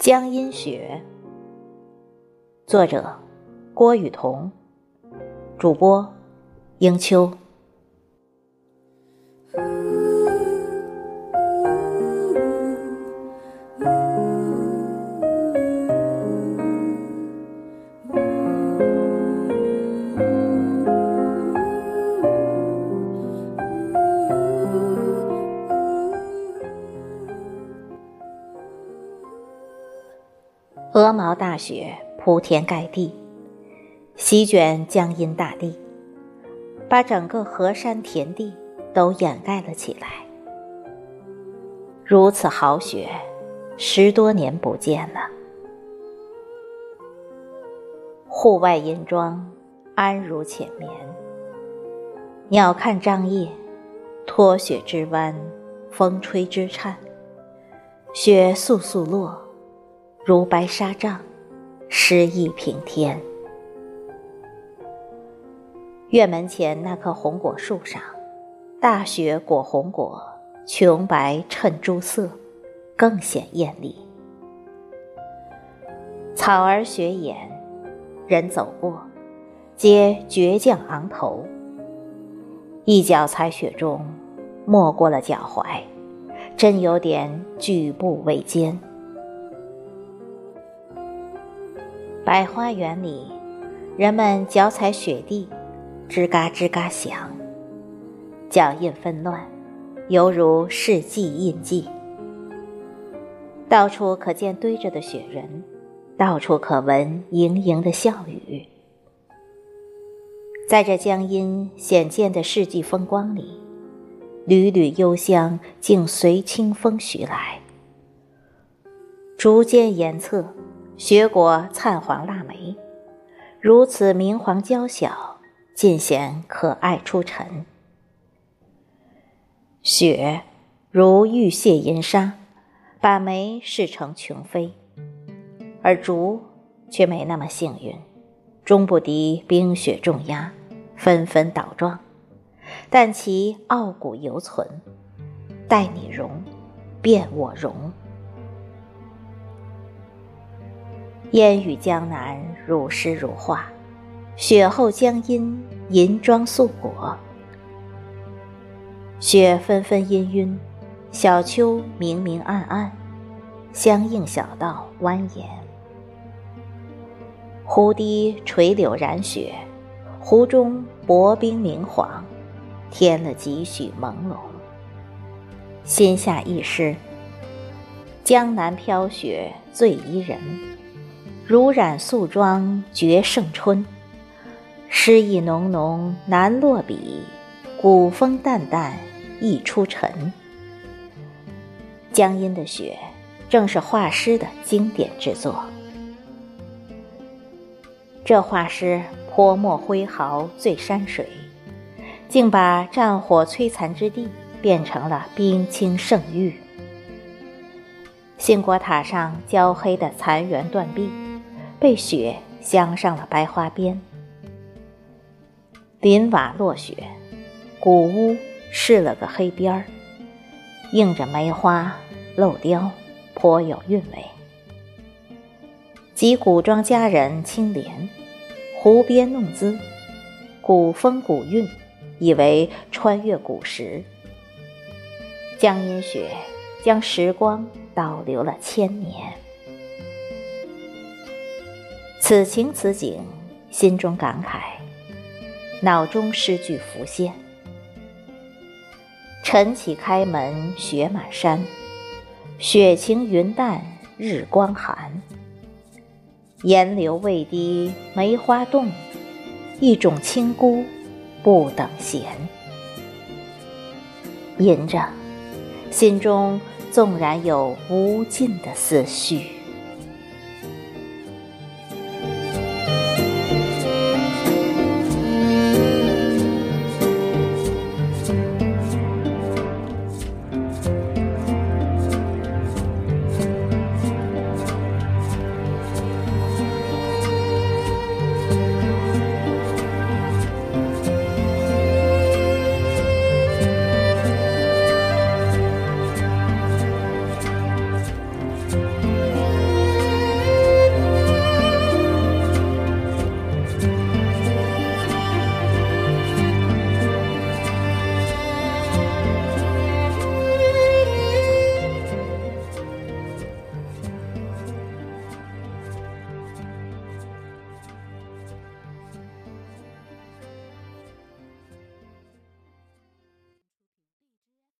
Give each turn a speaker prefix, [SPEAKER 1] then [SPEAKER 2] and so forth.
[SPEAKER 1] 江阴雪，作者郭雨桐，主播英秋。鹅毛大雪铺天盖地，席卷江阴大地，把整个河山田地都掩盖了起来。如此好雪，十多年不见了。户外银装，安如浅眠。鸟看张掖，脱雪之湾，风吹之颤，雪簌簌落。如白纱帐，诗意平添。院门前那棵红果树上，大雪裹红果，琼白衬朱色，更显艳丽。草儿雪掩，人走过，皆倔强昂头。一脚踩雪中，没过了脚踝，真有点举步维艰。百花园里，人们脚踩雪地，吱嘎吱嘎响，脚印纷乱，犹如世纪印记。到处可见堆着的雪人，到处可闻盈盈的笑语。在这江阴显见的世纪风光里，缕缕幽香竟随清风徐来，逐渐延侧。雪果灿黄腊梅，如此明黄娇小，尽显可爱出尘。雪如玉屑银沙，把梅饰成琼妃，而竹却没那么幸运，终不敌冰雪重压，纷纷倒撞，但其傲骨犹存。待你容，便我容。烟雨江南如诗如画，雪后江阴银装素裹。雪纷纷氤氲，小丘明明暗暗，相映小道蜿蜒。湖堤垂柳染雪，湖中薄冰明晃，添了几许朦胧。心下一诗：江南飘雪最宜人。如染素妆绝胜春，诗意浓浓难落笔，古风淡淡易出尘。江阴的雪，正是画师的经典之作。这画师泼墨挥毫醉山水，竟把战火摧残之地变成了冰清圣域。兴国塔上焦黑的残垣断壁。被雪镶上了白花边，林瓦落雪，古屋饰了个黑边儿，映着梅花镂雕，颇有韵味。及古装佳人青莲，湖边弄姿，古风古韵，以为穿越古时。江阴雪将时光倒流了千年。此情此景，心中感慨，脑中诗句浮现。晨起开门雪满山，雪晴云淡日光寒。烟流未滴梅花动，一种清孤不等闲。吟着，心中纵然有无尽的思绪。